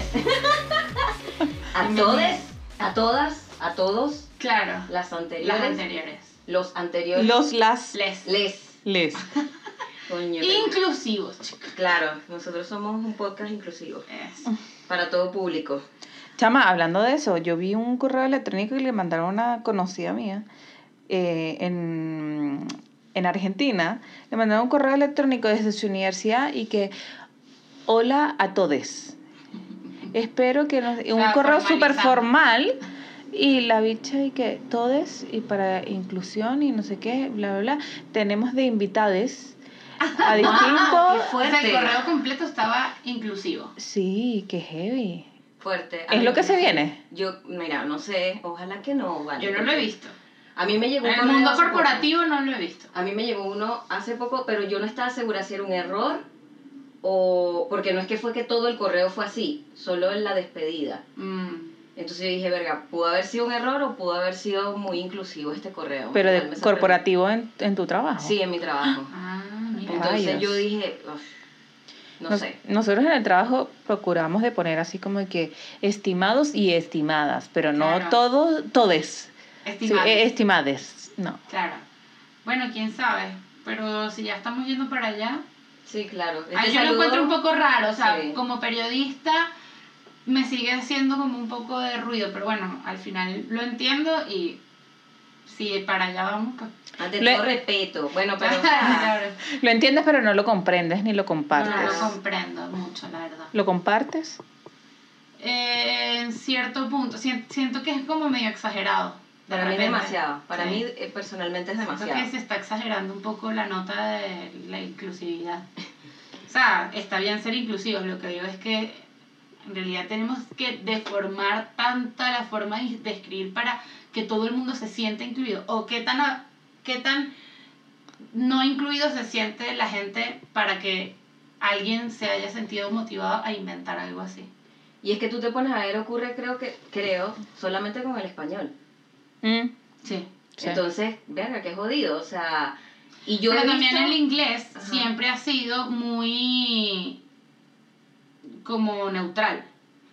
todes. A todes, a todas, a todos, Claro. las anteriores, Las anteriores. los anteriores, Los, las, Les. les. les. Coño, Inclusivos, chicos. Claro, nosotros somos un podcast inclusivo Eso. para todo público. Chama, hablando de eso, yo vi un correo electrónico que le mandaron a una conocida mía eh, en, en Argentina. Le mandaron un correo electrónico desde su universidad y que, hola a todes. Espero que nos... Un sea, correo súper formal y la bicha y que todes y para inclusión y no sé qué, bla, bla, bla. Tenemos de invitades a qué distintos... fuerte. O sea, el correo completo estaba inclusivo. Sí, qué heavy. Fuerte. ¿Es lo que se viene? Yo, mira, no sé, ojalá que no, vale. Yo no lo he visto. A mí me llegó En un el mundo hace poco. corporativo no lo he visto. A mí me llegó uno hace poco, pero yo no estaba segura si era un error o... Porque no es que fue que todo el correo fue así, solo en la despedida. Mm. Entonces yo dije, verga, pudo haber sido un error o pudo haber sido muy inclusivo este correo. Pero de corporativo en, en tu trabajo. Sí, en mi trabajo. Ah, mira. Entonces yo dije, "Uf, no Nos- sé. Nosotros en el trabajo procuramos de poner así como que estimados y estimadas, pero no Claro. todos, todes. Sí, Estimado. eh, estimades. No. Claro. Bueno, quién sabe. Pero si ya estamos yendo para allá. Sí, claro. Este yo lo encuentro un poco raro. O sea, Sí. como periodista me sigue haciendo como un poco de ruido. Pero bueno, al final lo entiendo y si para allá vamos, pues. Ante Le- todo respeto. Bueno, pero... o sea, Claro. Lo entiendes, pero no lo comprendes ni lo compartes. no lo comprendo mucho, la verdad. ¿Lo compartes? Eh, en cierto punto, sien- siento que es como medio exagerado. De para mí es demasiado. Para Sí. mí eh, personalmente es demasiado. que se está exagerando un poco la nota de la inclusividad. O sea, está bien ser inclusivos, lo que digo es que en realidad tenemos que deformar tanta la forma de de escribir para que todo el mundo se sienta incluido. O qué tan, a- qué tan no incluido se siente la gente para que alguien se haya sentido motivado a inventar algo así. Y es que tú te pones a ver, ocurre creo que, creo, solamente con el español. Mm, Sí. sí. Entonces, verga, qué jodido. O sea, y yo Pero he también visto- el inglés Ajá. siempre ha sido muy como neutral.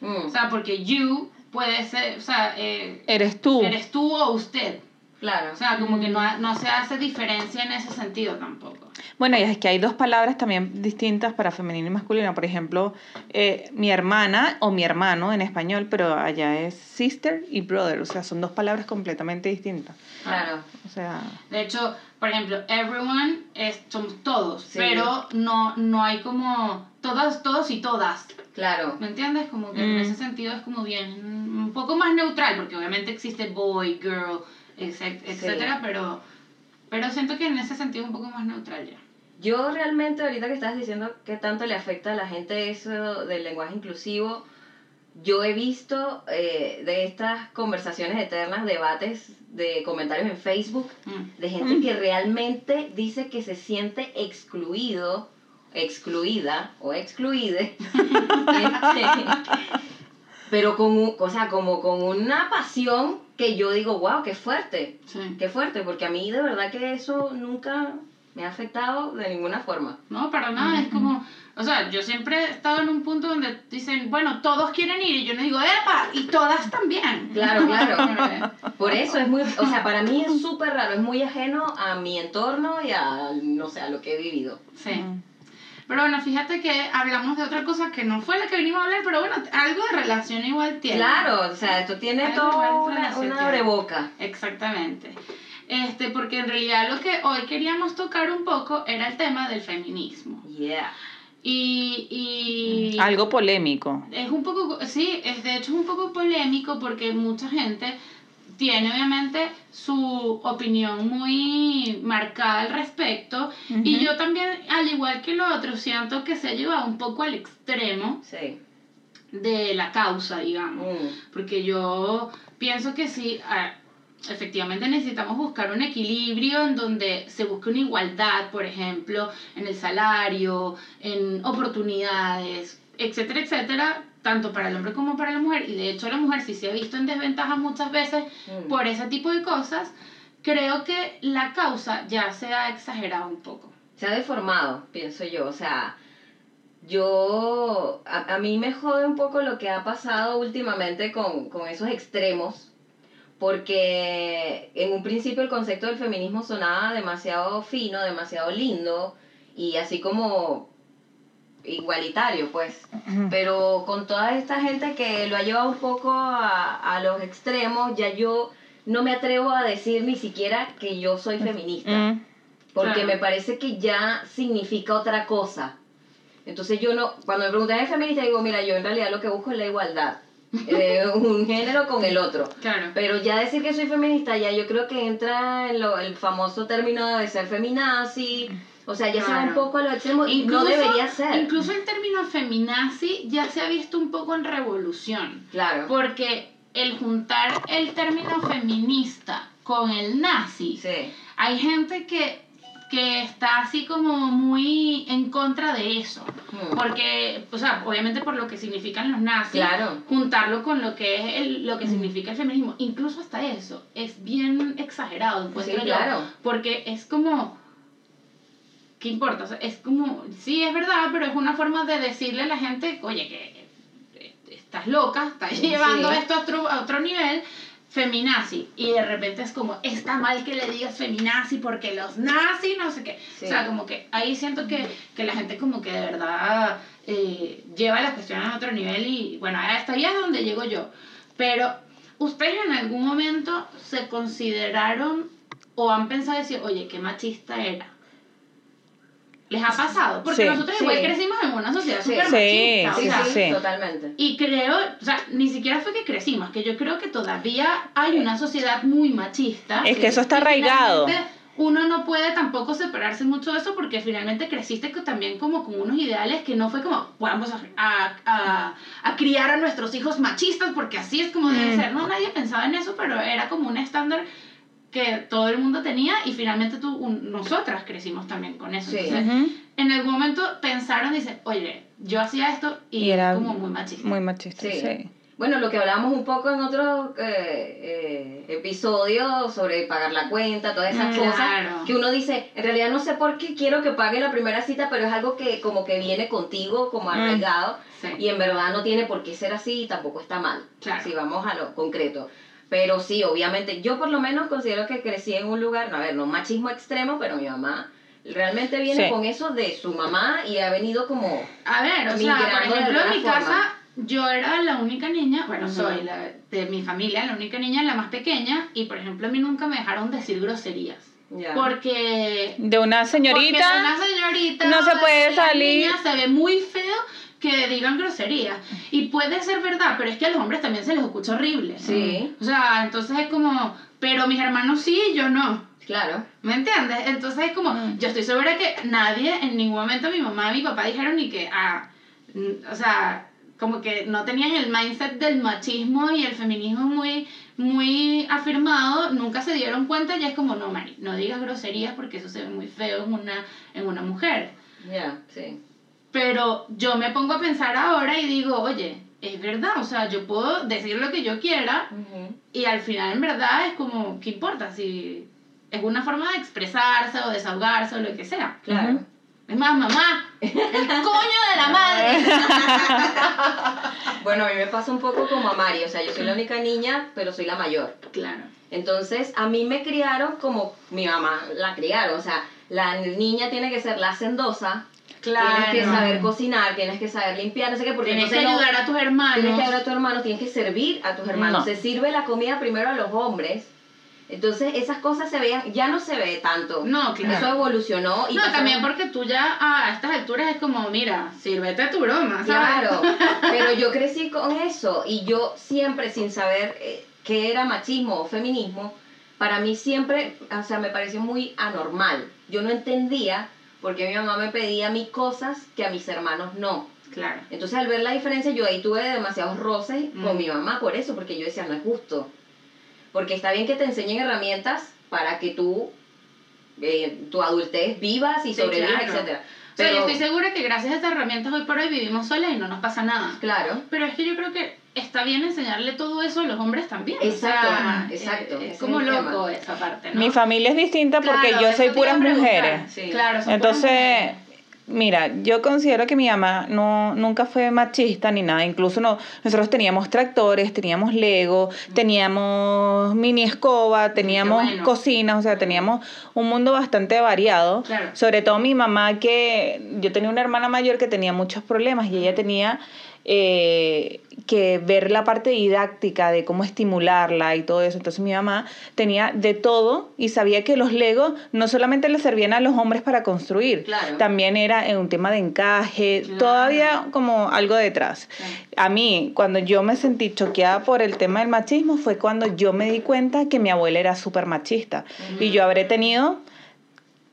Mm, O sea, porque you puede ser, o sea, eh, Eres tú. eres tú o usted. claro. O sea, como que no, ha- no se hace diferencia en ese sentido tampoco. Bueno, y es que hay dos palabras también distintas para femenino y masculino. Por ejemplo, eh, mi hermana o mi hermano en español, pero allá es sister y brother. O sea, son dos palabras completamente distintas. Claro. O sea, De hecho, por ejemplo, everyone es, somos todos, Sí. pero no, no hay como todos, todos y todas. Claro. ¿Me entiendes? Como que en Mm. ese sentido es como bien, un poco más neutral, porque obviamente existe boy, girl, etc- etcétera, pero, pero siento que en ese sentido es un poco más neutral ya. Yo realmente, ahorita que estás diciendo qué tanto le afecta a la gente eso del lenguaje inclusivo, yo he visto eh, de estas conversaciones eternas, debates de comentarios en Facebook, Mm. de gente que realmente dice que se siente excluido, excluida o excluide, este, pero con, un- o sea, como con una pasión que yo digo, wow, qué fuerte, Sí. qué fuerte, porque a mí de verdad que eso nunca me ha afectado de ninguna forma. No, para nada, es como, o sea, yo siempre he estado en un punto donde dicen, bueno, todos quieren ir, y yo no digo, ¡epa! Y todas también. Claro, claro. Por eso es muy, o sea, para mí es súper raro, es muy ajeno a mi entorno y a, no sé, a lo que he vivido. Sí. mm. Pero bueno, fíjate que hablamos de otra cosa que no fue la que venimos a hablar, pero bueno, algo de relación igual tiene. Claro, o sea, esto tiene Algo todo una, relación una abreboca. Exactamente. Este, porque en realidad lo que hoy queríamos tocar un poco era el tema del feminismo. Yeah. Y, y algo polémico. es un poco, sí, es de hecho es un poco polémico porque mucha gente tiene obviamente su opinión muy marcada al respecto y yo también, al igual que lo otro, siento que se ha llevado un poco al extremo Sí. de la causa, digamos. Mm. Porque yo pienso que sí, efectivamente necesitamos buscar un equilibrio en donde se busque una igualdad, por ejemplo, en el salario, en oportunidades, etcétera, etcétera, tanto para el hombre como para la mujer. Y de hecho la mujer sí se ha visto en desventaja muchas veces Mm. por ese tipo de cosas. Creo que la causa ya se ha exagerado un poco. Se ha deformado, pienso yo. O sea, yo, a, a mí me jode un poco lo que ha pasado últimamente con, con esos extremos, porque en un principio el concepto del feminismo sonaba demasiado fino, demasiado lindo, y así como igualitario, pues. Pero con toda esta gente que lo ha llevado un poco a, a los extremos, ya yo no me atrevo a decir ni siquiera que yo soy feminista. Mm. Porque Claro. me parece que ya significa otra cosa. Entonces yo no, cuando me preguntan ¿eres feminista? digo, mira, yo en realidad lo que busco es la igualdad. de un género con el otro. Claro. Pero ya decir que soy feminista, ya yo creo que entra en lo, el famoso término de ser feminazi. O sea, ya se va un poco a los extremos. y Incluso, no debería ser. Incluso el término feminazi ya se ha visto un poco en revolución. Claro. Porque el juntar el término feminista con el nazi, Sí. hay gente que, que está así como muy en contra de eso. Mm. Porque, o sea, obviamente por lo que significan los nazis, Claro. juntarlo con lo que es el, lo que significa el feminismo, incluso hasta eso, es bien exagerado, encuentro Sí, yo. claro. Porque es como, ¿qué importa? O sea, es como, sí, es verdad, pero es una forma de decirle a la gente, oye, que eh, estás loca, estás Sí. llevando esto a otro, a otro nivel, feminazi. Y de repente es como, está mal que le digas feminazi porque los nazis, no sé qué. Sí. O sea, como que ahí siento que, que la gente como que de verdad eh, lleva las cuestiones a otro nivel y bueno, hasta ahí es donde llego yo. Pero, ¿ustedes en algún momento se consideraron o han pensado decir, oye, qué machista era? ¿Les ha pasado? Porque Sí. nosotros Sí. igual crecimos en una sociedad Sí. súper Sí, machista. Sí, sea, sí, sí. totalmente. y creo, o sea, ni siquiera fue que crecimos, que yo creo que todavía hay una sociedad muy machista. Es que eso está arraigado. Uno no puede tampoco separarse mucho de eso porque finalmente creciste también como con unos ideales que no fue como vamos a, a, a, a criar a nuestros hijos machistas porque así es como debe Mm. ser. No, nadie pensaba en eso, pero era como un estándar que todo el mundo tenía y finalmente tú, un- nosotras crecimos también con eso. Sí. Entonces, en algún momento pensaron, dicen, oye, yo hacía esto y, Y era como muy machista. Muy machista, Sí. sí. Bueno, lo que hablábamos un poco en otro eh, eh, episodio sobre pagar la cuenta, todas esas Mm. cosas, Claro. que uno dice, en realidad no sé por qué quiero que pague la primera cita, pero es algo que como que viene contigo, como Mm. arraigado, Sí. y en verdad no tiene por qué ser así y tampoco está mal, Claro. si vamos a lo concreto. Pero sí, obviamente, yo por lo menos considero que crecí en un lugar, no, a ver, no machismo extremo, pero mi mamá realmente viene Sí. con eso de su mamá y ha venido como... A ver, o sea, por ejemplo, en mi forma. casa yo era la única niña, bueno, soy la de mi familia, la única niña, la más pequeña, y por ejemplo a mí nunca me dejaron decir groserías. Ya. Porque... De una porque de señorita. una señorita no se puede una salir. niña se ve muy feo que digan groserías. Y puede ser verdad, pero es que a los hombres también se les escucha horrible. Sí, O sea, entonces es como, pero mis hermanos sí, yo no. claro. ¿Me entiendes? Entonces es como, Mm. yo estoy segura que nadie, en ningún momento mi mamá y mi papá dijeron ni que, ah, o sea, como que no tenían el mindset del machismo y el feminismo muy, muy afirmado, nunca se dieron cuenta y es como, no, Mari, no digas groserías porque eso se ve muy feo en una, en una mujer. Ya, sí. Pero yo me pongo a pensar ahora y digo, oye, es verdad, o sea, yo puedo decir lo que yo quiera y al final en verdad es como, ¿qué importa? Si es una forma de expresarse o desahogarse o lo que sea. Claro. Es más, mamá, el coño de la madre. Bueno, a mí me pasa un poco como a Mari, o sea, yo soy la única niña, pero soy la mayor. Claro. Entonces, a mí me criaron como mi mamá la criaron, o sea, la niña tiene que ser la hacendosa, tienes que saber cocinar, tienes que saber limpiar, no sé qué, porque Tienes que no- ayudar a tus hermanos. Tienes que ayudar a tus hermanos, tienes que servir a tus hermanos. No. Se sirve la comida primero a los hombres. Entonces, esas cosas se veían, ya no se ve tanto. No, claro. Eso evolucionó y no, también porque tú ya a estas alturas es como, mira, sírvete tu broma, ¿sabes? Claro, pero yo crecí con eso y yo siempre sin saber eh, qué era machismo o feminismo, para mí siempre, o sea, me pareció muy anormal. Yo no entendía por qué mi mamá me pedía a mí cosas que a mis hermanos no. Claro. Entonces al ver la diferencia yo ahí tuve demasiados roces con Mm. mi mamá por eso, porque yo decía, no es justo. Porque está bien que te enseñen herramientas para que tú, eh, tu adultez vivas y Sí, sobrevivas, claro. etcétera. O sea, yo Pero, estoy segura que gracias a estas herramientas hoy por hoy vivimos solas y no nos pasa nada. claro. Pero es que yo creo que está bien enseñarle todo eso a los hombres también. Exacto, o sea, exacto, eh, ese Es es como loco tema. esa parte, ¿no? Mi familia es distinta porque Claro, yo soy puras mujeres. Sí. Claro, son puras Entonces, mujeres. Mira, yo considero que mi mamá no, nunca fue machista ni nada. Incluso no, nosotros teníamos tractores, teníamos Lego, teníamos mini escoba, teníamos bueno. cocinas, o sea, teníamos un mundo bastante variado. Claro. Sobre todo mi mamá, que yo tenía una hermana mayor que tenía muchos problemas y ella tenía eh, que ver la parte didáctica de cómo estimularla y todo eso. Entonces mi mamá tenía de todo y sabía que los Legos no solamente le servían a los hombres para construir, Claro. también era un tema de encaje, Claro. todavía como algo detrás. Claro. A mí, cuando yo me sentí choqueada por el tema del machismo, fue cuando yo me di cuenta que mi abuela era súper machista. Y yo habré tenido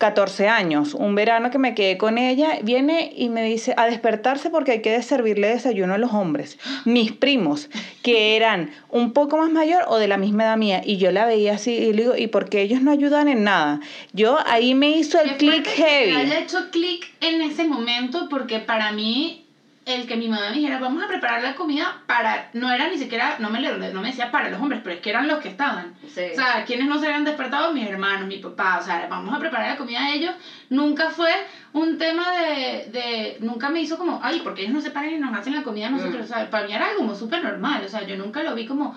14 años, un verano que me quedé con ella, viene y me dice a despertarse porque hay que servirle desayuno a los hombres. Mis primos, que eran un poco más mayor o de la misma edad mía, y yo la veía así y le digo, ¿y por qué ellos no ayudan en nada? Yo ahí me hizo el click fuerte que heavy. haya hecho clic en ese momento porque para mí el que mi mamá me dijera vamos a preparar la comida para no era ni siquiera no me no me decía para los hombres pero es que eran los que estaban Sí. o sea quienes no se habían despertado mis hermanos mi papá o sea vamos a preparar la comida a ellos nunca fue un tema de, de nunca me hizo como ay porque ellos no se paran y nos hacen la comida a nosotros Mm. o sea para mí era algo como súper normal o sea yo nunca lo vi como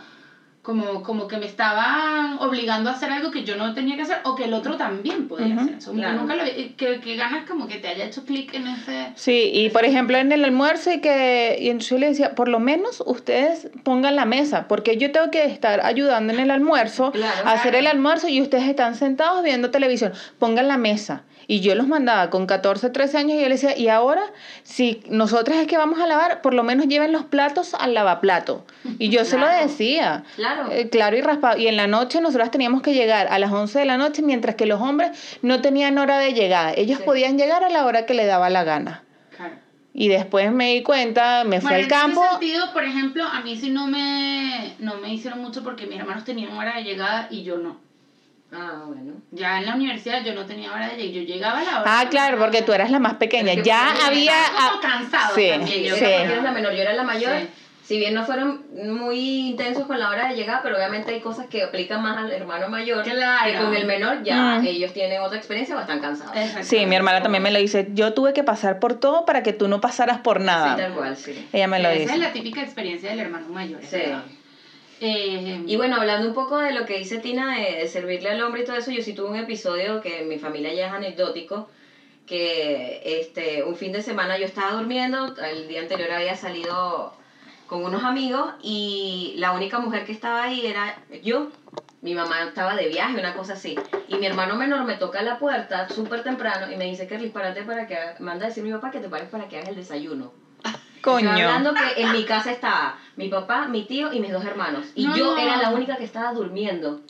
como, como que me estaban obligando a hacer algo que yo no tenía que hacer o que el otro también podía hacer. Eso, claro. Nunca lo vi. Que, que ganas como que te haya hecho clic en ese... Sí, y por ejemplo en el almuerzo y que y entonces yo le decía, por lo menos ustedes pongan la mesa, porque yo tengo que estar ayudando en el almuerzo Claro, a hacer claro. el almuerzo y ustedes están sentados viendo televisión, pongan la mesa. Y yo los mandaba con 14, 13 años y yo les decía, y ahora, si nosotras es que vamos a lavar, por lo menos lleven los platos al lavaplato. Y yo se lo decía. Claro. Eh, claro y raspado. Y en la noche nosotras teníamos que llegar a las 11 de la noche, mientras que los hombres no tenían hora de llegada. Ellos Sí. podían llegar a la hora que le daba la gana. Claro. Y después me di cuenta, me fui al campo. En ese sentido, por ejemplo, a mí sí no me, no me hicieron mucho porque mis hermanos tenían hora de llegada y yo no. Ah, bueno. Ya en la universidad yo no tenía hora de llegar. Yo llegaba a la hora. Ah, claro, porque tú eras la más pequeña. Ya porque había... Estaba como cansado sí, también. Sí, yo sí. era la menor, yo era la mayor. Sí. Si bien no fueron muy intensos con la hora de llegar, pero obviamente hay cosas que aplican más al hermano mayor. Claro. Que con el menor ya Mm. ellos tienen otra experiencia o están cansados. Sí, mi hermana también me lo dice. Yo tuve que pasar por todo para que tú no pasaras por Sí, nada. tal cual, sí. Ella me lo Esa dice. es la típica experiencia del hermano mayor. Sí. verdad. Eh, Y bueno, hablando un poco de lo que dice Tina de, servirle al hombre y todo eso, yo sí tuve un episodio que en mi familia ya es anecdótico, que este, un fin de semana yo estaba durmiendo, el día anterior había salido con unos amigos y la única mujer que estaba ahí era yo. Mi mamá estaba de viaje, una cosa así. Y mi hermano menor me toca la puerta súper temprano y me dice, Kerly, párate para que... haga-". Manda a decir a mi papá que te pares para que hagas el desayuno. Estoy Coño. hablando que en mi casa estaba mi papá, mi tío y mis dos hermanos. Y No. yo era la única que estaba durmiendo.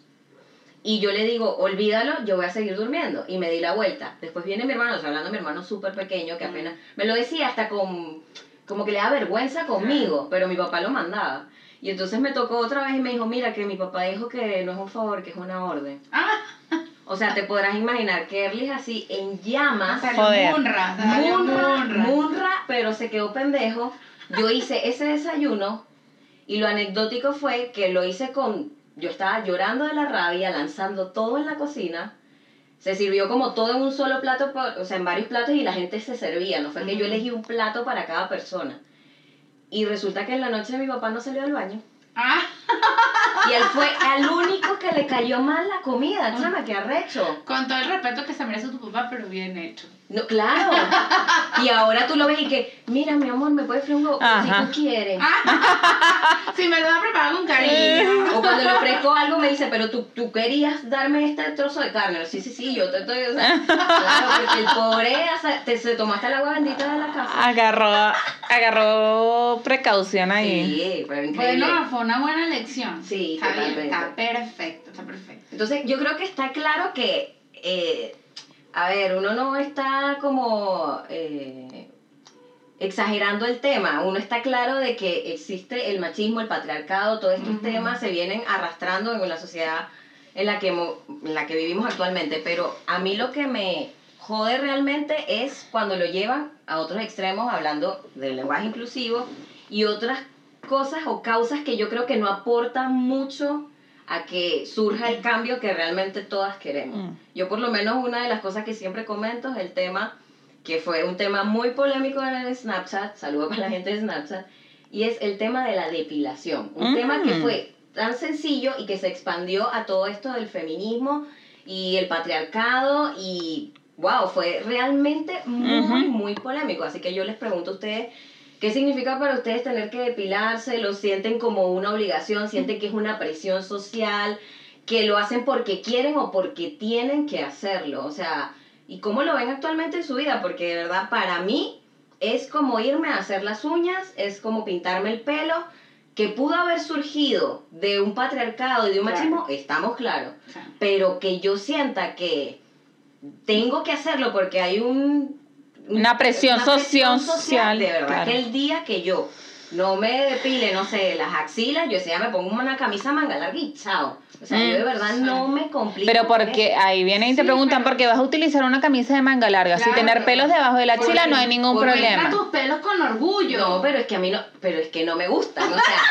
Y yo le digo, olvídalo, yo voy a seguir durmiendo. Y me di la vuelta. Después viene mi hermano, estoy hablando de mi hermano súper pequeño, que apenas me lo decía hasta con, como que le da vergüenza conmigo, pero mi papá lo mandaba. Y entonces me tocó otra vez y me dijo, mira, que mi papá dijo que no es un favor, que es una orden. Ah, O sea, te podrás imaginar que Erly es así, en llamas, Joder. Munra, Munra, Munra. Munra, pero se quedó pendejo. Yo hice ese desayuno y lo anecdótico fue que lo hice con... Yo estaba llorando de la rabia, lanzando todo en la cocina. Se sirvió como todo en un solo plato, o sea, en varios platos y la gente se servía. No fue que yo elegí un plato para cada persona. Y resulta que en la noche mi papá no salió del baño. Ah, Y él fue al único que le cayó mal la comida, chama, que arrecho. con todo el respeto que se merece tu papá, pero bien hecho. No, claro. Y ahora tú lo ves y que, mira, mi amor, me puedes freír un huevo si tú quieres. Si me lo va a preparar con cariño. O cuando le ofrezco algo me dice, pero tú, tú querías darme este trozo de carne. Sí, sí, sí, yo te estoy... o sea, claro, porque el pobre o sea, te, se tomaste el agua bendita de la casa. Agarró, agarró precaución ahí. Sí, pero increíble. Bueno, fue una buena elección. Sí, está bien, está perfecto, está perfecto. Entonces, yo creo que está claro que, eh, a ver, uno no está como eh, exagerando el tema, uno está claro de que existe el machismo, el patriarcado, todos estos temas se vienen arrastrando en la sociedad en la, que, mo- en la que vivimos actualmente, pero a mí lo que me jode realmente es cuando lo llevan a otros extremos, hablando del lenguaje inclusivo y otras cosas o causas que yo creo que no aportan mucho a que surja el cambio que realmente todas queremos. Mm. Yo por lo menos una de las cosas que siempre comento es el tema que fue un tema muy polémico en el Snapchat, saludo para la gente de Snapchat, y es el tema de la depilación. Un Mm. tema que fue tan sencillo y que se expandió a todo esto del feminismo y el patriarcado y wow, fue realmente muy, muy polémico. Así que yo les pregunto a ustedes, ¿qué significa para ustedes tener que depilarse? ¿Lo sienten como una obligación? ¿Sienten que es una presión social? ¿Que lo hacen porque quieren o porque tienen que hacerlo? O sea, ¿y cómo lo ven actualmente en su vida? Porque de verdad, para mí, es como irme a hacer las uñas, es como pintarme el pelo, que pudo haber surgido de un patriarcado y de un Claro. machismo, estamos claros pero que yo sienta que tengo que hacerlo porque hay un Una presión social, social, de verdad claro. que el día que yo no me depile, no sé, las axilas, yo ese día me pongo una camisa manga larga y chao. O sea, Mm. yo de verdad no me complico. Pero porque ahí vienen y te Sí, preguntan por qué vas a utilizar una camisa de manga larga. si Claro. tener pelos debajo de la axila no hay ningún problema. tus pelos con orgullo. No, pero es que a mí no, pero es que no me gustan, o sea,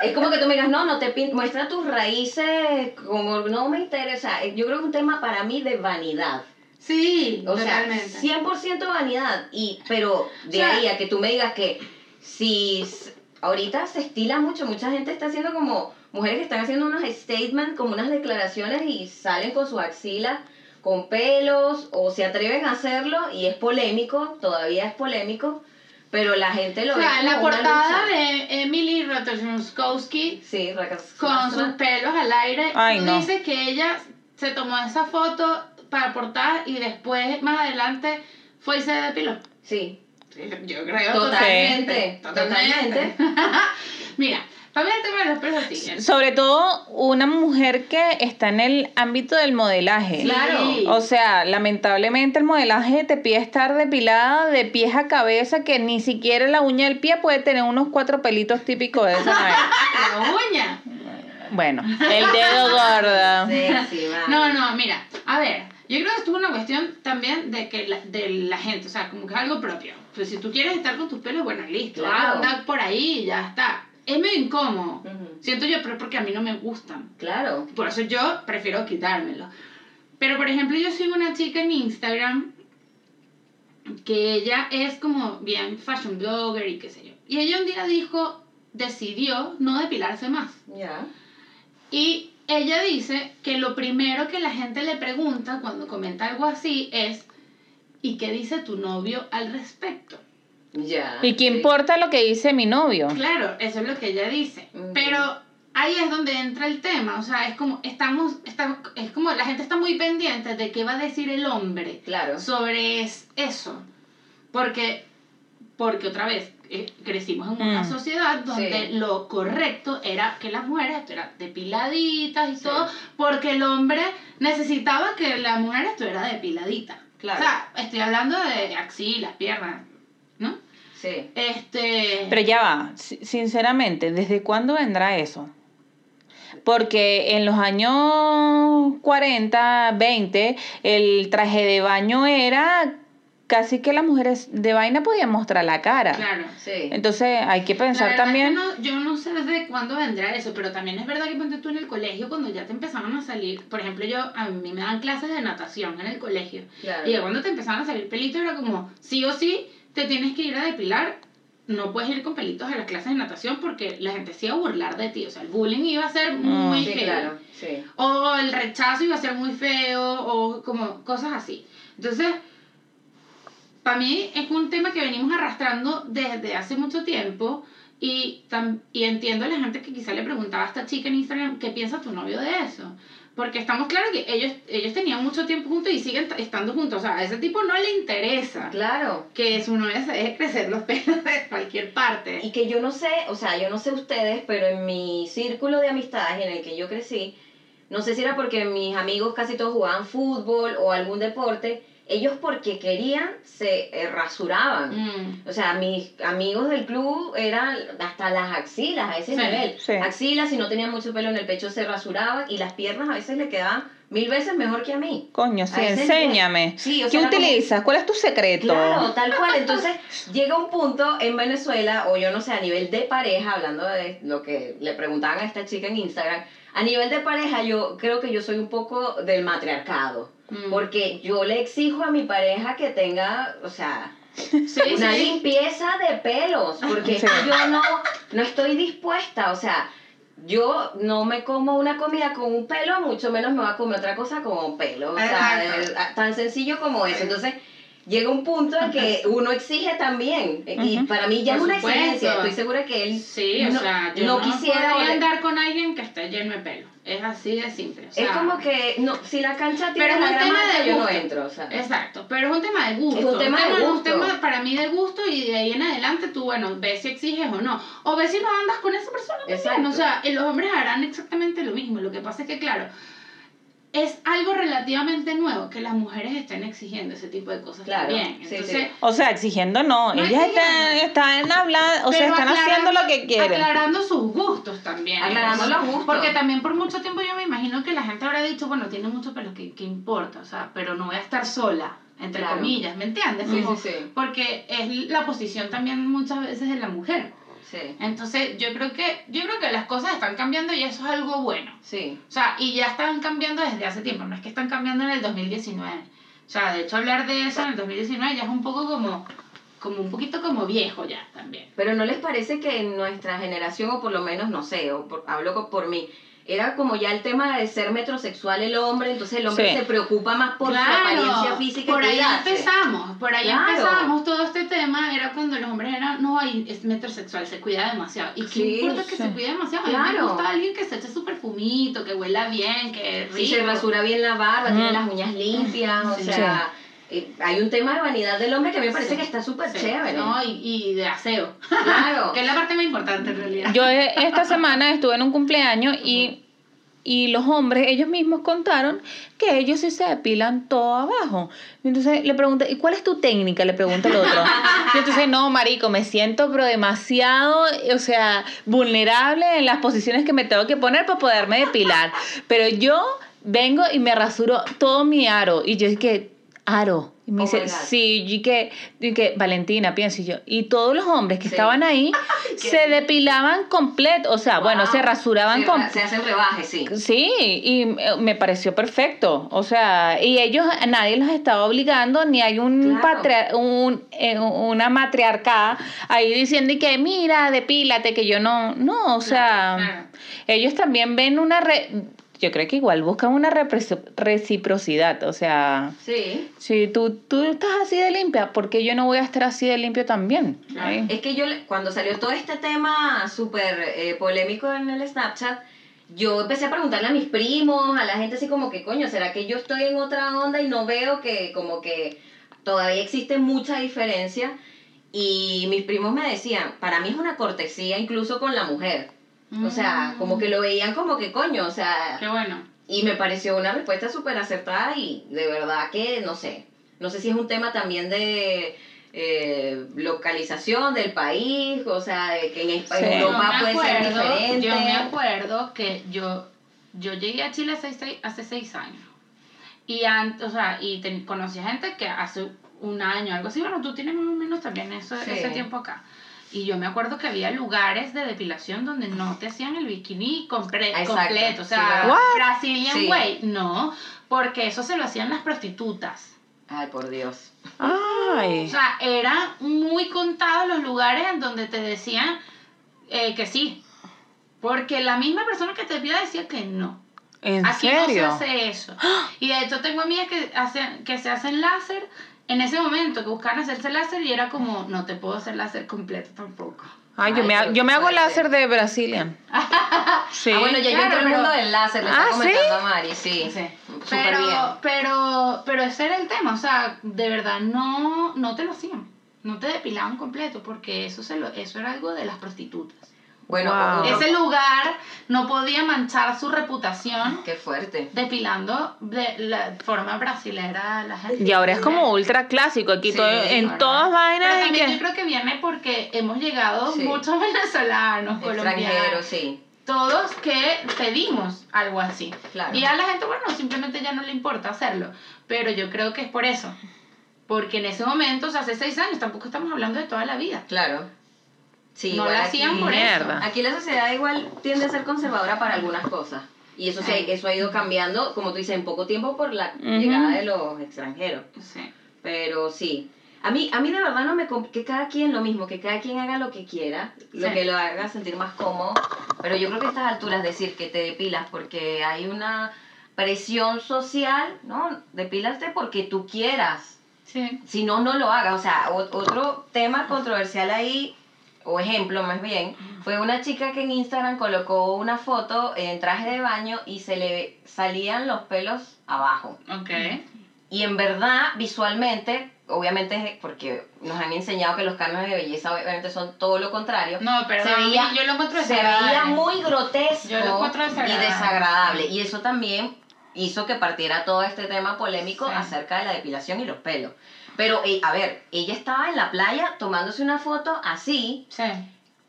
es como que tú me digas, no, no te muestra tus raíces, como no me interesa. Yo creo que es un tema para mí de vanidad. Sí, O sea, totalmente. 100% vanidad. Y, pero de O sea- ahí a que tú me digas que si s- ahorita se estila mucho, mucha gente está haciendo como mujeres que están haciendo unos statements, como unas declaraciones y salen con su axila con pelos o se atreven a hacerlo y es polémico, todavía es polémico, pero la gente lo o ve sea, como la portada de Emily Ratajkowski Sí, con sus pelos al aire, Ay, no. dices que ella se tomó esa foto para portada y después, más adelante, fue y se depiló. Sí, Sí, Yo creo Totalmente, totalmente. Mira, para mí el tema de los pelos así. Sobre todo una mujer que está en el ámbito del modelaje. Claro. O sea, lamentablemente el modelaje te pide estar depilada de pies a cabeza, que ni siquiera la uña del pie puede tener unos cuatro pelitos típicos de esa manera. La uña. Bueno, el dedo gordo. sexy, man. No, no, mira, a ver, yo creo que esto es una cuestión también de que la, de la gente, o sea, como que es algo propio. Pues si tú quieres estar con tus pelos, bueno, listo, Claro. anda por ahí ya está. Es medio incómodo, Ujú. siento yo, pero es porque a mí no me gustan. Claro. Por eso yo prefiero quitármelo. Pero, por ejemplo, yo sigo una chica en Instagram que ella es como bien fashion blogger y qué sé yo. Y ella un día dijo, decidió no depilarse más. Ya. Y ella dice que lo primero que la gente le pregunta cuando comenta algo así es, ¿y qué dice tu novio al respecto? Ya. ¿Y qué sí. importa lo que dice mi novio? Claro, eso es lo que ella dice. Pero ahí es donde entra el tema, o sea, es como, estamos, estamos, es como la gente está muy pendiente de qué va a decir el hombre Claro. sobre es- eso. Porque, porque otra vez, eh, crecimos en una Mm. sociedad donde Sí. lo correcto era que las mujeres estuvieran depiladitas y Sí. todo, porque el hombre necesitaba que la mujer estuviera depiladita. Claro. O sea, estoy hablando de axilas, piernas, ¿no? Sí. Este... Pero ya va, si- sinceramente, ¿desde cuándo vendrá eso? Porque en los años 40, 20, el traje de baño era casi que las mujeres de vaina podían mostrar la cara. claro. Sí. Entonces hay que pensar también... es que no- yo no sé desde cuándo vendrá eso, pero también es verdad que ponte tú en el colegio cuando ya te empezaban a salir, por ejemplo, yo a mí me dan clases de natación en el colegio. Claro. Y cuando te empezaban a salir pelitos era como, sí o sí, te tienes que ir a depilar. No puedes ir con pelitos a las clases de natación porque la gente se iba a burlar de ti. O sea, el bullying iba a ser muy Mm, Sí, heavy. claro. Sí. O el rechazo iba a ser muy feo, o como cosas así. Entonces, para mí es un tema que venimos arrastrando desde hace mucho tiempo y, tam- y entiendo a la gente que quizá le preguntaba a esta chica en Instagram qué piensa tu novio de eso. Porque estamos claros que ellos, ellos tenían mucho tiempo juntos y siguen estando juntos. O sea, a ese tipo no le interesa Claro. que su novia se deje crecer los pelos de cualquier parte. Y que yo no sé, o sea, yo no sé ustedes, pero en mi círculo de amistades en el que yo crecí, no sé si era porque mis amigos casi todos jugaban fútbol o algún deporte, ellos porque querían se eh, rasuraban. Mm. O sea, mis amigos del club eran hasta las axilas a ese Sí, nivel. sí. Axilas, si no tenían mucho pelo en el pecho, se rasuraban y las piernas a veces le quedaban mil veces mejor que a mí. Coño, sí, enséñame. nivel. Sí, o ¿Qué como- utilizas? ¿Cuál es tu secreto? Claro, tal cual. Entonces llega un punto en Venezuela, o yo no sé, a nivel de pareja, hablando de lo que le preguntaban a esta chica en Instagram, a nivel de pareja yo creo que yo soy un poco del matriarcado. Mm. Porque yo le exijo a mi pareja que tenga, o sea, Sí, una sí. limpieza de pelos, porque Sí. yo no, no estoy dispuesta, o sea, yo no me como una comida con un pelo, mucho menos me voy a comer otra cosa con un pelo, o sea, tan sencillo como eso. Entonces, llega un punto en que uno exige también, y Ujú. para mí ya Por es una supuesto. exigencia, estoy segura que él Sí, o no, sea, yo no no, quisiera... podría andar con alguien que esté lleno de pelo. Es así de simple. o sea, es como que, no, si la cancha tiene Pero es la un tema grama de yo no gusto. entro, o sea. Exacto, pero es un tema de gusto. Es un tema de un gusto. tema para mí de gusto y de ahí en adelante tú, bueno, ves si exiges o no. O ves si no andas con esa persona también. Exacto. O sea, y los hombres harán exactamente lo mismo. Lo que pasa es que, claro, es algo relativamente nuevo que las mujeres estén exigiendo ese tipo de cosas Claro, también. Entonces, sí. O sea, exigiendo no. No Ellas están, exigiendo. están hablando, o sea, están haciendo lo que quieren. Aclarando sus gustos también. Aclarando los gustos. Porque también por mucho tiempo yo me imagino que la gente habrá dicho, bueno, tiene mucho pelo, ¿qué, qué importa? O sea, pero no voy a estar sola, entre Claro. comillas, ¿me entiendes? Sí, Como- sí, sí. Porque es la posición también muchas veces de la mujer. Sí, Entonces, yo creo que yo creo que las cosas están cambiando y eso es algo bueno. sí. O sea, y ya están cambiando desde hace tiempo, no es que están cambiando en el 2019. O sea, de hecho hablar de eso en el 2019 ya es un poco como como un poquito como viejo ya también. Pero ¿no les parece que en nuestra generación, o por lo menos, no sé, o por- hablo por mí, era como ya el tema de ser metrosexual el hombre, entonces el hombre Sí. se preocupa más por Claro, su apariencia física por y ahí cuidarse? empezamos, por ahí Claro. empezamos todo este tema, era cuando los hombres eran, no, ay, es metrosexual, se cuida demasiado. ¿Y qué Sí, importa que sí. se cuide demasiado? A mí me Claro. gusta alguien que se eche su perfumito, que huela bien, que rico. Si se rasura bien la barba, tiene Mm. las uñas limpias, o Sí. sea, hay un tema de vanidad del hombre que a mí me parece Sí. que está súper Sí, chévere. No, y, y de aseo, Claro. que es la parte más importante en realidad. Yo eh, esta semana estuve en un cumpleaños y, y los hombres, ellos mismos contaron que ellos sí se depilan todo abajo. Entonces le pregunté, ¿y cuál es tu técnica? Le pregunta el otro. Y entonces, no, marico, me siento pero demasiado, o sea, vulnerable en las posiciones que me tengo que poner para poderme depilar. Pero yo vengo y me rasuro todo mi aro. Y yo dije, aro. Y me Oh dice, sí, y que, y que, Valentina, pienso y yo. Y todos los hombres que Sí. estaban ahí se depilaban completo, o sea, bueno, se rasuraban con... se hacen rebajes, sí. Sí, y me pareció perfecto. O sea, y ellos, nadie los estaba obligando, ni hay un, Claro. patria- un eh, una matriarcada ahí diciendo y que mira, depílate, que yo no. No, o sea, claro. ellos también ven una. Re- yo creo que igual buscan una reciprocidad. O sea, Sí. si tú, tú estás así de limpia, ¿por qué yo no voy a estar así de limpio también? Claro. Es que yo, cuando salió todo este tema súper eh, polémico en el Snapchat, yo empecé a preguntarle a mis primos, a la gente así como que, coño, ¿será que yo estoy en otra onda y no veo que como que todavía existe mucha diferencia? Y mis primos me decían, para mí es una cortesía incluso con la mujer. O sea, como que lo veían como que, coño, o sea, Qué bueno. y me pareció una respuesta súper acertada y de verdad que no sé. No sé si es un tema también de eh, localización del país, o sea, de que en, Espa- en Sí. Europa puede ser diferente. Yo me acuerdo que yo, yo llegué a Chile hace seis, hace seis años. Y, an- o sea, y ten- conocí a gente que hace un año, algo así. Bueno, tú tienes más o menos también eso, Sí. ese tiempo acá. Y yo me acuerdo que había lugares de depilación donde no te hacían el bikini completo. O sí, sea. What? Brazilian Sí. Way. No, porque eso se lo hacían las prostitutas. Ay, por Dios. O Ay. sea, eran muy contados los lugares en donde te decían eh, que sí. Porque la misma persona que te pida decía que no. ¿En Aquí serio? no se hace eso. Y de hecho tengo amigas que, hacen, que se hacen láser en ese momento, que buscan hacerse láser y era como, no te puedo hacer láser completo tampoco. Ay, yo Ay, me, ha- yo me hago láser de Brazilian. Sí. Ah, bueno, ya yo entré al pero- mundo del láser, le Ah, comentando ¿sí? a Mari, sí. Sí. Pero, bien. pero, pero ese era el tema, o sea, de verdad no, no te lo hacían. No te depilaban completo porque eso, se lo, eso era algo de las prostitutas. Bueno, Wow. Ese lugar no podía manchar su reputación qué fuerte. depilando de la forma brasilera a la gente. Y ahora es como ultra clásico aquí, Sí, todo, en ¿verdad? todas Pero vainas. y también yo creo que viene porque hemos llegado Sí. muchos venezolanos, colombianos. Sí. todos que pedimos algo así. Claro. Y a la gente, bueno, simplemente ya no le importa hacerlo. Pero yo creo que es por eso. Porque en ese momento, o sea, hace seis años, tampoco estamos hablando de toda la vida. Claro. Sí, no lo hacían aquí- por Mierda. eso. Aquí la sociedad igual tiende a ser conservadora para algunas cosas. Y eso sí, Ay. eso ha ido cambiando, como tú dices, en poco tiempo por la llegada de los extranjeros. Sí. Pero sí. A mí, a mí de verdad no me... Que cada quien lo mismo, que cada quien haga lo que quiera, lo que lo haga sentir más cómodo. Pero yo creo que a estas alturas decir que te depilas porque hay una presión social, ¿no? Depílate porque tú quieras. Sí. Si no, no lo hagas. O sea, otro tema controversial ahí, o ejemplo más bien, fue una chica que en Instagram colocó una foto en traje de baño y se le salían los pelos abajo. Ok. Y en verdad, visualmente, obviamente es porque nos han enseñado que los cánones de belleza obviamente son todo lo contrario. No, pero se veía, yo lo encuentro se veía muy grotesco Yo lo encuentro y desagradable. desagradable. Y eso también hizo que partiera todo este tema polémico Sí. acerca de la depilación y los pelos. Pero, eh, a ver, ella estaba en la playa tomándose una foto así, Sí.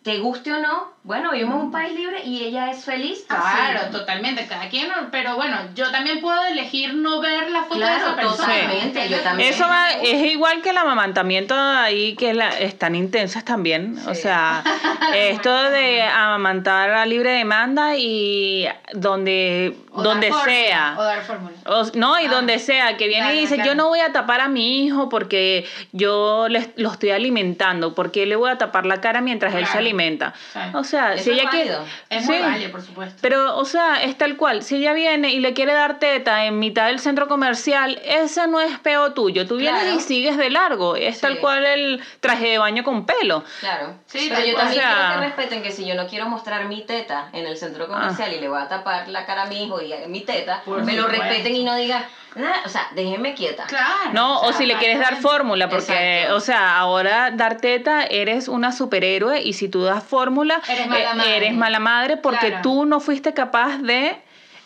Te guste o no, bueno, vivimos en un país libre y ella es feliz Claro, así. totalmente, cada quien, pero bueno, yo también puedo elegir no ver la foto de esa persona. totalmente, yo también. Eso va, es igual que el amamantamiento ahí, que la, están intensas también. O sea, esto de amamantar a libre demanda y donde, O donde dar fórmula, sea. O dar fórmula. O- no, y Ah, donde sea, que viene claro, y dice, claro. yo no voy a tapar a mi hijo porque yo le- lo estoy alimentando, porque le voy a tapar la cara mientras él se. Alimenta. Sí. O sea, Eso si es ella quiere... Es muy sí. por supuesto. Pero, o sea, es tal cual. Si ella viene y le quiere dar teta en mitad del centro comercial, ese no es peo tuyo. Tú vienes Claro. y sigues de largo. Es Sí. tal cual el traje de baño con pelo. Claro. Sí, pero yo también O sea- quiero que respeten que si yo no quiero mostrar mi teta en el centro comercial y le voy a tapar la cara a mi hijo y a mi teta, Por me lo respeten y no digan, o sea, déjenme quieta. Claro. No, o sea, si le quieres dar fórmula, porque, Exacto. o sea, ahora dar teta eres una superhéroe y si tú das fórmula, Eres mala eh, madre. eres mala madre porque Claro. tú no fuiste capaz de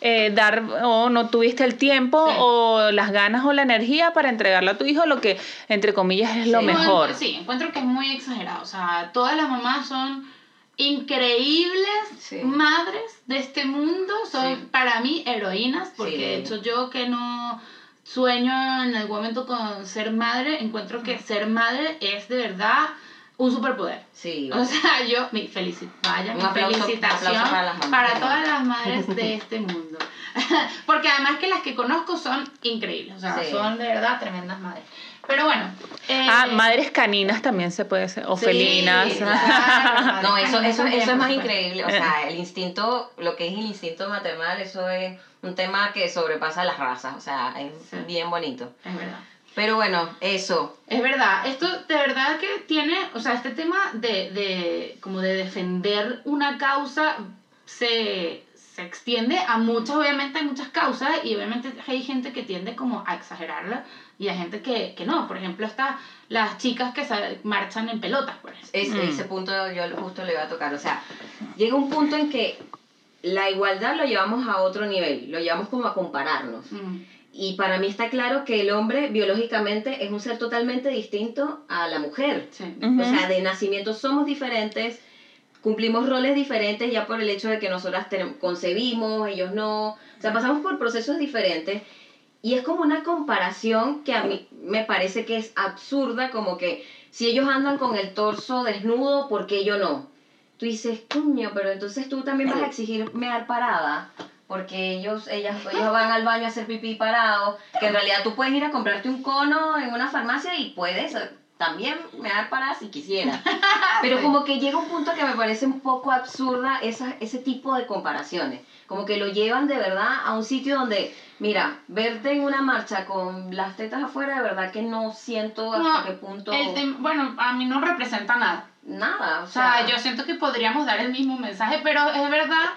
eh, dar o no tuviste el tiempo Sí. o las ganas o la energía para entregarle a tu hijo lo que, entre comillas, es lo Sí. Mejor. Sí, encuentro que es muy exagerado. O sea, todas las mamás son increíbles Sí. madres de este mundo. Son Sí. para mí heroínas, porque Sí. de hecho yo que no sueño en algún momento con ser madre, encuentro que ser madre es de verdad un superpoder. Sí. O sea, yo, mi felicit vaya, mi aplauso- felicitación para las mamás. para todas las madres de este mundo. Porque además que las que conozco son increíbles, o sea, son de verdad tremendas madres. Pero bueno. eh, Ah, madres caninas también se puede ser, o sí, felinas. claro, no, eso, eso, eso es más increíble. O sea, el instinto, lo que es el instinto maternal, eso es un tema que sobrepasa las razas. O sea, es Sí. bien bonito. Es verdad. Pero bueno, eso. Es verdad, esto de verdad que tiene, o sea, este tema de, de como de defender una causa se, se extiende a muchas, obviamente hay muchas causas y obviamente hay gente que tiende como a exagerarla y hay gente que, que no. Por ejemplo, está las chicas que sa- marchan en pelotas, por ejemplo. Es, Mm. Ese punto yo justo le iba a tocar. O sea, llega un punto en que la igualdad lo llevamos a otro nivel, lo llevamos como a compararnos. Mm, Y para mí está claro que el hombre biológicamente es un ser totalmente distinto a la mujer. sí. Ujú. O sea, de nacimiento somos diferentes, cumplimos roles diferentes ya por el hecho de que nosotras concebimos, ellos no. O sea, pasamos por procesos diferentes. Y es como una comparación que a mí me parece que es absurda, como que si ellos andan con el torso desnudo, ¿por qué yo no? Tú dices, cuño, pero entonces tú también vas a exigir mear parada, porque ellos, ellas, ellos van al baño a hacer pipí parado, que en realidad tú puedes ir a comprarte un cono en una farmacia y puedes también mear parada si quisieras. Pero como que llega un punto que me parece un poco absurda esa, ese tipo de comparaciones. Como que lo llevan de verdad a un sitio donde, mira, verte en una marcha con las tetas afuera, de verdad que no siento hasta No, qué punto... el bueno, a mí no representa nada. Nada, o O sea, sea, yo siento que podríamos dar el mismo mensaje, pero es verdad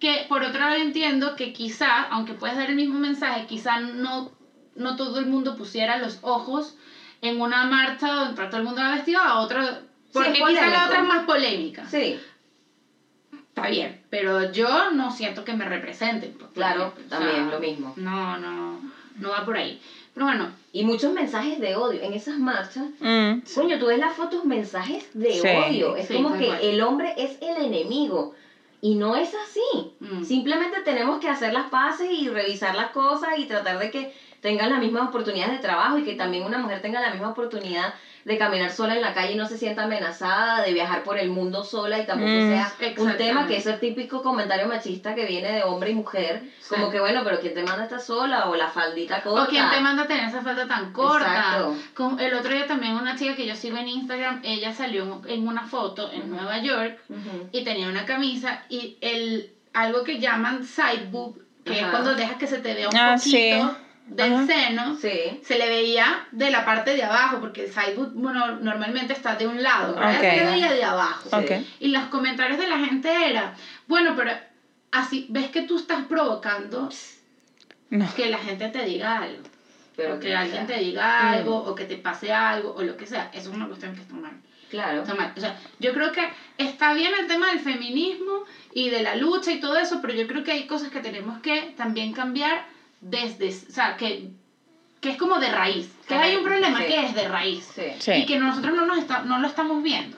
que por otro lado entiendo que quizá, aunque puedes dar el mismo mensaje, quizá no, no todo el mundo pusiera los ojos en una marcha donde todo el mundo va vestido a otra, porque es quizá polémico. la otra es más polémica. Sí, Está bien, pero yo no siento que me representen. Claro, ejemplo. también, lo mismo. No, no, no va por ahí. Pero bueno, y muchos mensajes de odio en esas marchas. Mm. Coño, tú ves las fotos, mensajes de Sí. odio. Es Sí, como que el hombre es el enemigo. Y no es así. Mm. Simplemente tenemos que hacer las paces y revisar las cosas y tratar de que tengan las mismas oportunidades de trabajo y que también una mujer tenga la misma oportunidad de caminar sola en la calle y no se sienta amenazada, de viajar por el mundo sola y tampoco Mm, sea un tema que es el típico comentario machista que viene de hombre y mujer, como Sí. que bueno, pero ¿quién te manda estar sola? O la faldita corta. O quién te manda a tener esa falda tan corta. Exacto. Como el otro día también una chica que yo sigo en Instagram, ella salió en una foto en Nueva York Ujú. y tenía una camisa y el algo que llaman side boob, que es Ajá. cuando dejas que se te vea un Ah, poquito sí. Del Ajá. seno. Sí. Se le veía de la parte de abajo, porque el side boob bueno, normalmente está de un lado, pero a ella Ok. se veía de abajo. Y los comentarios de la gente era, bueno, pero así, ves que tú estás provocando No. que la gente te diga algo. Pero o que que, alguien sea, te diga algo, o que te pase algo, o lo que sea. Eso es una cuestión que está mal. Claro. Está mal. O sea, yo creo que está bien el tema del feminismo y de la lucha y todo eso, pero yo creo que hay cosas que tenemos que también cambiar desde, o sea, que, que es como de raíz. Que hay un problema Sí. que es de raíz Sí. Y que nosotros no, nos está, no lo estamos viendo.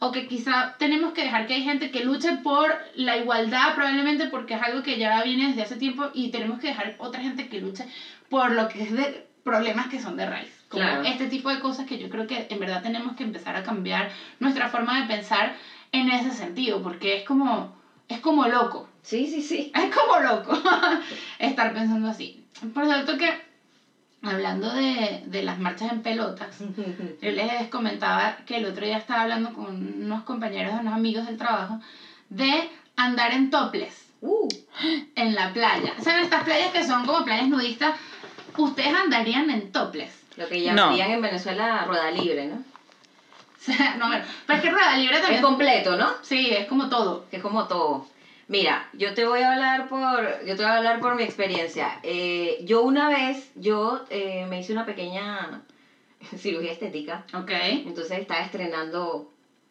O que quizá tenemos que dejar que hay gente que luche por la igualdad, probablemente porque es algo que ya viene desde hace tiempo, y tenemos que dejar otra gente que luche por lo que es de problemas que son de raíz. Como Claro. este tipo de cosas que yo creo que en verdad tenemos que empezar a cambiar nuestra forma de pensar en ese sentido, porque es como, es como loco. Sí, sí, sí. Es como loco estar pensando así. Por cierto que, hablando de, de las marchas en pelotas, yo les comentaba que el otro día estaba hablando con unos compañeros, unos amigos del trabajo, de andar en toples Uh, en la playa. O sea, en estas playas que son como playas nudistas, ustedes andarían en toples. lo que No. llamarían en Venezuela rueda libre, ¿no? Sea, no, pero es que rueda libre Es también. completo, ¿no? Sí, es como todo. es como todo. Mira, yo te voy a hablar por, yo te voy a hablar por mi experiencia. Eh, yo una vez, yo eh, me hice una pequeña cirugía estética, Ok. entonces estaba estrenando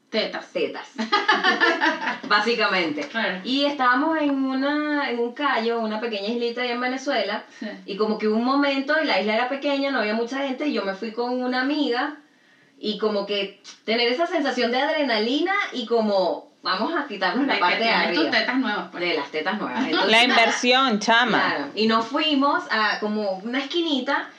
Tetas. tetas, básicamente. Claro. Y estábamos en, una, en un callo, una pequeña islita ahí en Venezuela, Sí. y como que hubo un momento, y la isla era pequeña, no había mucha gente, y yo me fui con una amiga, y como que tener esa sensación de adrenalina, y como, vamos a quitarnos la De parte de tienes tus arriba. tetas nuevas, pues. De las tetas nuevas. Entonces, La inversión, chama. claro, y nos fuimos a como una esquinita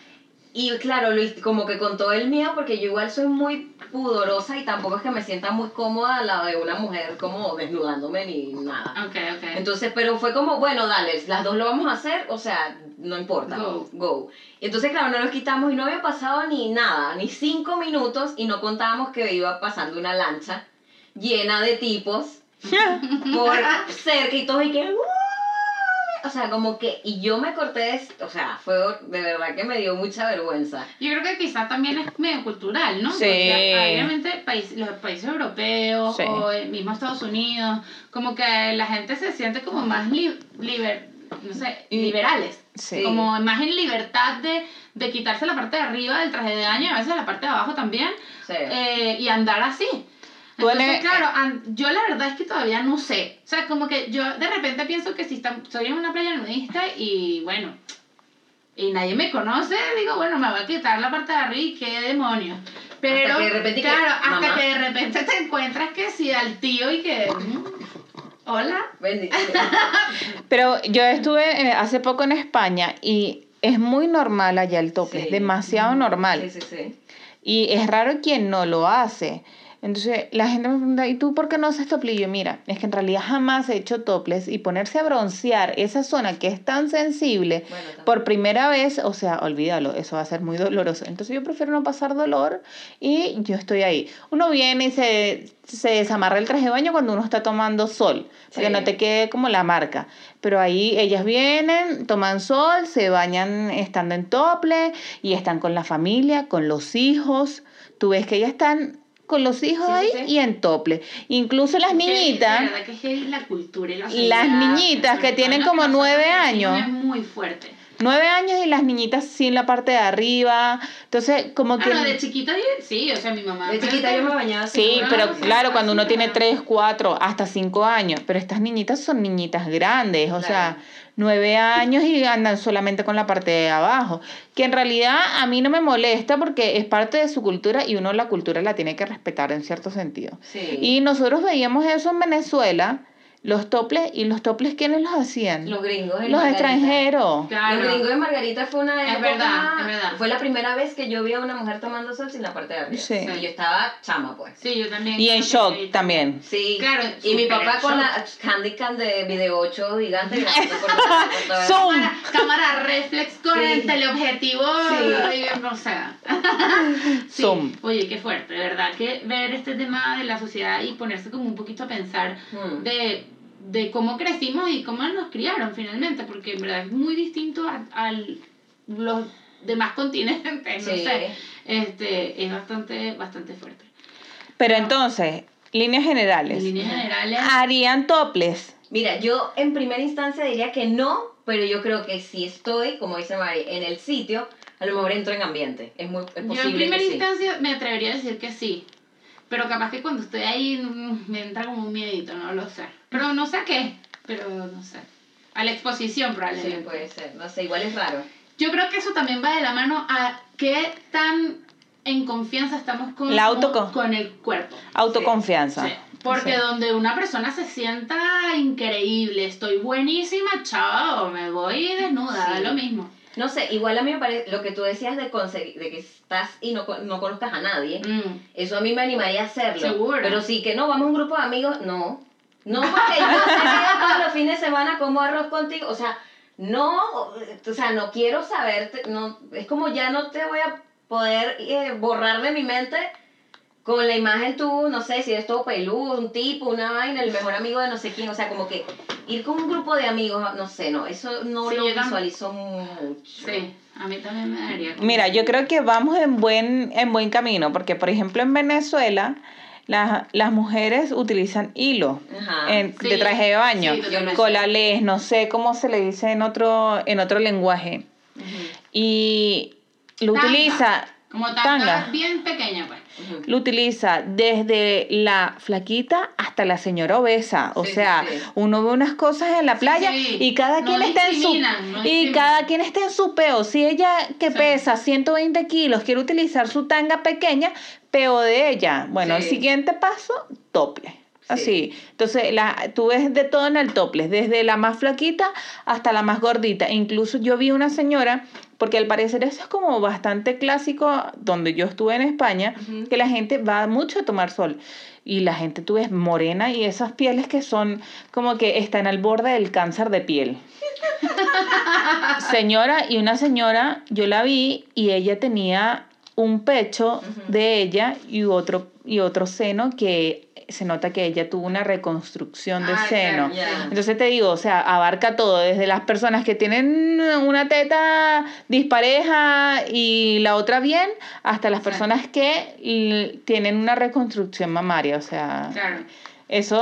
y claro, como que con todo el miedo porque yo igual soy muy pudorosa y tampoco es que me sienta muy cómoda lado de una mujer como desnudándome ni nada. Ok, ok. Entonces, pero fue como, bueno, dale, las dos lo vamos a hacer, o sea, no importa, Go. go. Entonces, claro, no nos quitamos y no había pasado ni nada, ni cinco minutos y no contábamos que iba pasando una lancha llena de tipos por cerca y todo y que "Uh", o sea como que y yo me corté o sea fue de verdad que me dio mucha vergüenza Yo creo que quizás también es medio cultural, ¿no? Sí. Porque obviamente país- los países europeos Sí. o el mismo Estados Unidos, como que la gente se siente como más li- liber, no sé, Y- liberales. Sí. Como más en libertad de, de quitarse la parte de arriba del traje de baño y a veces la parte de abajo también Sí. eh, y andar así. Entonces, eres- claro, yo la verdad es que todavía no sé. O sea, como que yo de repente pienso que si está- estoy en una playa nudista y bueno, y nadie me conoce, digo, bueno, me voy a quitar la parte de arriba y qué demonios. Pero, Hasta que de repente que, claro, hasta mamá. que de repente te encuentras que si al tío y que, mm, hola. Pero yo estuve eh, hace poco en España y es muy normal allá el tople, Sí. es demasiado normal. sí sí sí Y es raro quien no lo hace. Entonces la gente me pregunta, ¿y tú por qué no haces yo, mira, es que en realidad jamás he hecho toples y ponerse a broncear esa zona que es tan sensible Bueno, por primera vez, o sea, olvídalo, eso va a ser muy doloroso. Entonces yo prefiero no pasar dolor y yo estoy ahí. Uno viene y se, se desamarra el traje de baño cuando uno está tomando sol, para que Sí. no te quede como la marca. Pero ahí ellas vienen, toman sol, se bañan estando en tople y están con la familia, con los hijos. Tú ves que ellas están con los hijos Sí, ahí sí. y en tople. Incluso las niñitas. La verdad que es la cultura y la Las niñitas que tienen como nueve años. Es muy fuerte. Nueve años y las niñitas sin la parte de arriba. Entonces, como que... Ah, no, de chiquita sí, o sea, mi mamá. de chiquita yo me bañaba así Sí, Ah, pero claro, cuando uno tiene tres, cuatro, hasta cinco años. Pero estas niñitas son niñitas grandes, o sea, nueve años y andan solamente con la parte de abajo. Que en realidad a mí no me molesta porque es parte de su cultura y uno la cultura la tiene que respetar en cierto sentido. sí Y nosotros veíamos eso en Venezuela, los toples, ¿y los toples quiénes los hacían? Los gringos. los Margarita. extranjeros. Claro. Los gringos de Margarita fue una Es época- verdad, es verdad. Fue la primera vez que yo vi a una mujer tomando sol sin la parte de arriba. Sí. Y yo estaba chama, pues. Sí, yo también. Y en que shock también. Sí. Claro, Y mi papá con shock. la handicap de video 8 gigante. grabando por- por todo. Zoom. Cámara, cámara reflex con Sí. el teleobjetivo. Sí. y, o sea. Sí. Zoom. Oye, qué fuerte, de verdad, que ver este tema de la sociedad y ponerse como un poquito a pensar Mm. de, de cómo crecimos y cómo nos criaron finalmente, porque en verdad es muy distinto a, a los demás continentes, no sé. Este, es bastante, bastante fuerte. Pero entonces, líneas En generales. líneas generales, ¿Harían toples? Mira, yo en primera instancia diría que no, pero yo creo que si estoy, como dice Mari, en el sitio, a lo mejor entro en ambiente. Es, muy, es yo en posible primera que sí. instancia me atrevería a decir que sí. Pero capaz que cuando estoy ahí mm, me entra como un miedito, no lo sé. Pero no sé a qué, pero no sé. A la exposición Sí, probablemente. puede ser. No sé, igual es raro. Yo creo que eso también va de la mano a qué tan en confianza estamos con, La con el cuerpo. Autoconfianza. Sí. Porque Sí. donde una persona se sienta increíble, estoy buenísima, chao, me voy desnuda, Sí. da lo mismo. No sé, igual a mí me parece, lo que tú decías de conseguir, de que estás y no, con- no conozcas a nadie, Mm. eso a mí me animaría a hacerlo. Seguro. Pero sí que no, vamos a un grupo de amigos, no. No, porque yo sé que todos los fines de semana como arroz contigo, o sea, no, o sea, no quiero saberte, no, es como ya no te voy a poder eh, borrar de mi mente con la imagen tú, no sé, si eres todo peludo, un tipo, una vaina, el mejor amigo de no sé quién, o sea, como que ir con un grupo de amigos, no sé, no, eso no Sí, lo visualizo mucho. Sí, a mí también me daría. Mira, yo creo que vamos en buen, en buen camino, porque por ejemplo en Venezuela las, las mujeres utilizan hilo Ajá. en, Sí, de traje de baño, sí, colales, no sé cómo se le dice en otro, en otro lenguaje. Y lo Tanga. utiliza, Como tanga, tanga. bien pequeña, pues. lo utiliza desde la flaquita hasta la señora obesa. O Sí, sea, sí. uno ve unas cosas en la playa sí. y cada No quien está en su no y cada quien está en su peo. Si ella que Sí. pesa 120 kilos quiere utilizar su tanga pequeña, peo de ella. Bueno, el siguiente paso, tople. Sí. Así. Entonces, la, tú ves de todo en el topless, desde la más flaquita hasta la más gordita. Incluso yo vi una señora, porque al parecer eso es como bastante clásico donde yo estuve en España, que la gente va mucho a tomar sol. Y la gente tú ves morena y esas pieles que son como que están al borde del cáncer de piel. señora, y una señora, yo la vi y ella tenía un pecho de ella y otro, y otro seno que se nota que ella tuvo una reconstrucción de Ah, seno. Entonces te digo, o sea, abarca todo, desde las personas que tienen una teta dispareja y la otra bien, hasta las personas que tienen una reconstrucción mamaria. O sea, Claro. eso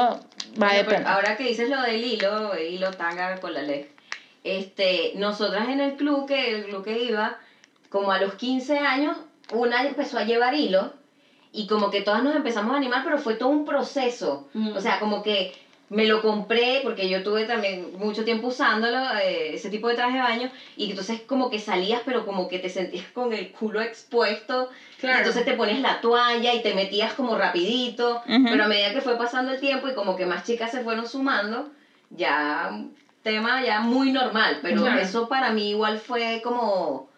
va a Bueno, depender. ahora que dices lo del hilo, hilo tanga con la ley. Este, nosotras en el club que el club que iba, como a los 15 años, una empezó a llevar hilo y como que todas nos empezamos a animar, pero fue todo un proceso. Mm. O sea, como que me lo compré porque yo tuve también mucho tiempo usándolo, eh, ese tipo de traje de baño, y entonces como que salías, pero como que te sentías con el culo expuesto, Claro. entonces te pones la toalla y te metías como rapidito, Ujú. pero a medida que fue pasando el tiempo y como que más chicas se fueron sumando, ya tema ya muy normal, pero Claro. eso para mí igual fue como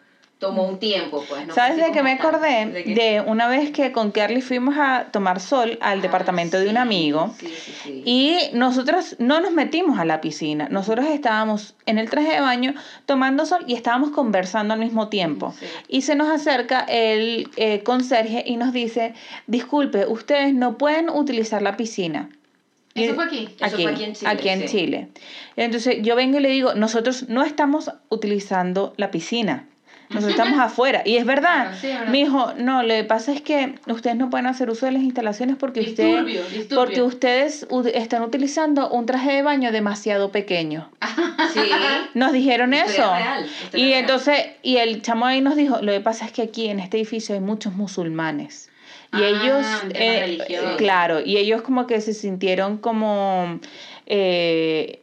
tomó un tiempo, pues. ¿no? ¿Sabes de qué como me acordé? ¿De una vez que con Kerly fuimos a tomar sol al Ah, departamento de un amigo. Sí, sí, sí. Y nosotros no nos metimos a la piscina, nosotros estábamos en el traje de baño tomando sol y estábamos conversando al mismo tiempo. Y se nos acerca el eh, conserje y nos dice, disculpe, ustedes no pueden utilizar la piscina. Eso fue aquí. Eso Aquí, fue aquí en Chile, aquí en sí. Chile. Entonces yo vengo y le digo, nosotros no estamos utilizando la piscina. Nosotros estamos afuera. Y es verdad. Claro, sí, es verdad. No, lo que pasa es que ustedes no pueden hacer uso de las instalaciones porque ustedes... Disturbio, disturbio. Porque ustedes u- están utilizando un traje de baño demasiado pequeño. Sí. Nos dijeron eso. real, Y real. entonces, y el chamo ahí nos dijo, lo que pasa es que aquí en este edificio hay muchos musulmanes. Y Ah, ellos, eh, claro, y ellos como que se sintieron como, eh,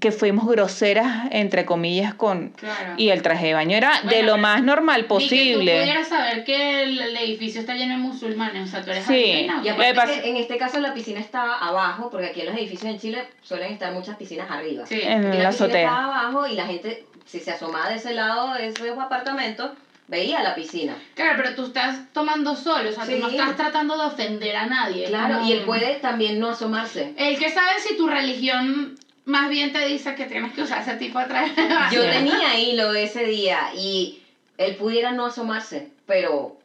que fuimos groseras, entre comillas, con... Claro. Y el traje de baño era de Bueno, lo pero más normal Ni que tú posible. pudieras saber que el, el edificio está lleno de musulmanes, o sea, tú eres Sí. argentina, Y ¿o Lo aparte pasa- que en este caso la piscina estaba abajo, porque aquí en los edificios en Chile suelen estar muchas piscinas arriba. Sí. En Aquí la la piscina azotea. estaba abajo y la gente, si se asomaba de ese lado de esos apartamentos, veía la piscina. Claro, pero tú estás tomando sol, o sea, Sí. tú no estás tratando de ofender a nadie. Claro, como- y él puede también no asomarse. El que sabe si tu religión más bien te dice que tienes que usar ese tipo de traje. Yo tenía hilo ese día y él pudiera no asomarse, pero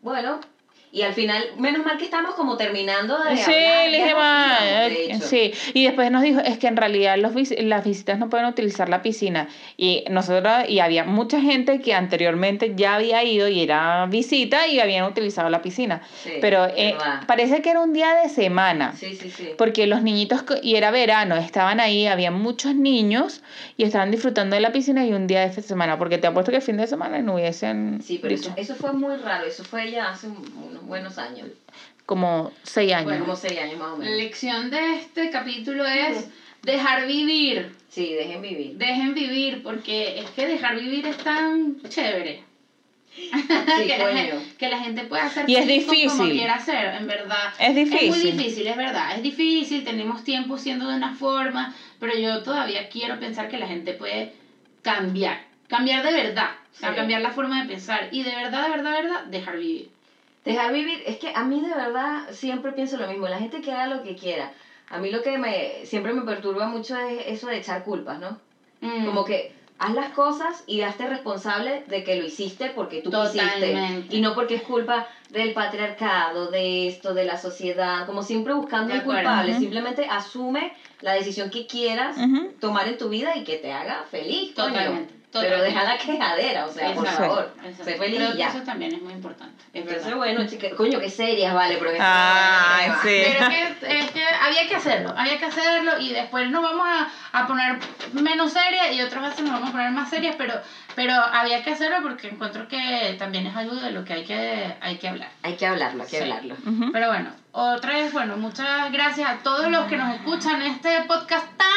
bueno, y al final, menos mal que estamos como terminando de Sí, hablar, le ya dije, nos "Ma, íbamos, de eh, hecho. sí. Y después nos dijo, es que en realidad los vis- las visitas no pueden utilizar la piscina. Y nosotros, y había mucha gente que anteriormente ya había ido y era visita y habían utilizado la piscina. Sí, Pero eh, parece que era un día de semana. Sí, sí, sí. Porque los niñitos, y era verano, estaban ahí, había muchos niños y estaban disfrutando de la piscina y un día de semana, porque te apuesto que el fin de semana no hubiesen Sí, pero eso, eso fue muy raro, eso fue ya hace un- unos buenos años, como seis años. Bueno, como seis años más o La menos. lección de este capítulo es dejar vivir. Sí, dejen vivir. Dejen vivir, porque es que dejar vivir es tan chévere. Sí, que, la gente, que la gente pueda hacer Y es como difícil. quiera hacer, en verdad. Es Es muy difícil. difícil, es verdad. Es difícil, tenemos tiempo siendo de una forma, pero yo todavía quiero pensar que la gente puede cambiar. Cambiar de verdad. O sea, cambiar la forma de pensar. Y de verdad, de verdad, de verdad, dejar vivir. Dejar vivir, es que a mí de verdad siempre pienso lo mismo, la gente que haga lo que quiera. A mí lo que me siempre me perturba mucho es eso de echar culpas, ¿no? Mm. Como que haz las cosas y hazte responsable de que lo hiciste porque tú quisiste. Totalmente. Y no porque es culpa del patriarcado, de esto, de la sociedad, como siempre buscando acuerdo. culpable. Simplemente asume la decisión que quieras tomar en tu vida y que te haga feliz, coño. Pero deja la quejadera, o sea, por Exacto, favor. exacto. Sé feliz Creo y que ya. eso también es muy importante. Es Entonces, verdad. bueno, chica, coño, qué serias, vale, pero que Ay, sí. Pero es que, es que había que hacerlo, había que hacerlo y después nos vamos a, a poner menos serias y otras veces nos vamos a poner más serias, pero, pero había que hacerlo porque encuentro que también es algo de lo que hay que, hay que hablar. Hay que hablarlo, hay que Sí. hablarlo. Pero bueno, otra vez, bueno, muchas gracias a todos los que nos escuchan este podcast tan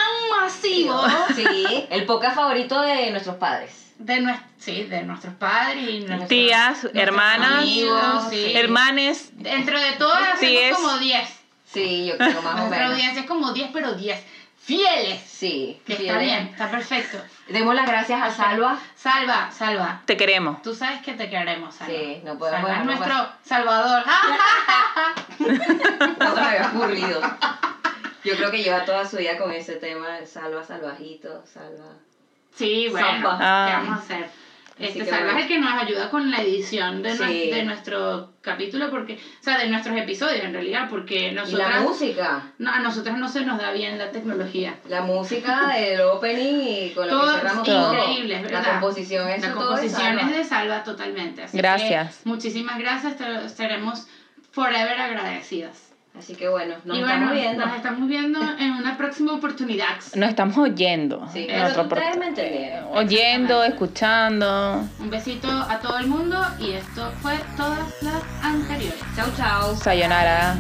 masivo Sí, el podcast favorito de nuestros padres. de, nues- sí, de nuestros padres y nuestros, Tías, nuestros hermanas, amigos, sí. Hermanes, Dentro de todas hacemos como 10. Sí, yo creo más o Nuestra audiencia es como 10, pero 10 fieles. Sí, Que está bien, está perfecto. Demos las gracias a Salva. Salva, salva. te queremos. Tú sabes que te queremos, Salva. Sí, no podemos Salva es nuestro salvador. No se me había ocurrido. Yo creo que lleva toda su vida con ese tema, salva, salvajito, salva. sí, bueno, Salva. ¿qué vamos a hacer? Este, que Salva bueno. es el que nos ayuda con la edición de, Sí. de nuestro capítulo, porque, o sea, de nuestros episodios en realidad, porque Y la música. no, a nosotros no se nos da bien la tecnología. La música del opening y con lo Todo que cerramos todo. increíble, es La verdad. composición, eso La todo es composición es de Salva totalmente. Así Gracias. que muchísimas gracias, te- estaremos forever agradecidas. Así que bueno, nos y estamos bueno, viendo. nos estamos viendo en una próxima oportunidad. Nos estamos oyendo. Sí, En pero otro ustedes pro- me entendieron. Oyendo, escuchando. Un besito a todo el mundo y esto fue todas las anteriores. Chau, chau. Sayonara.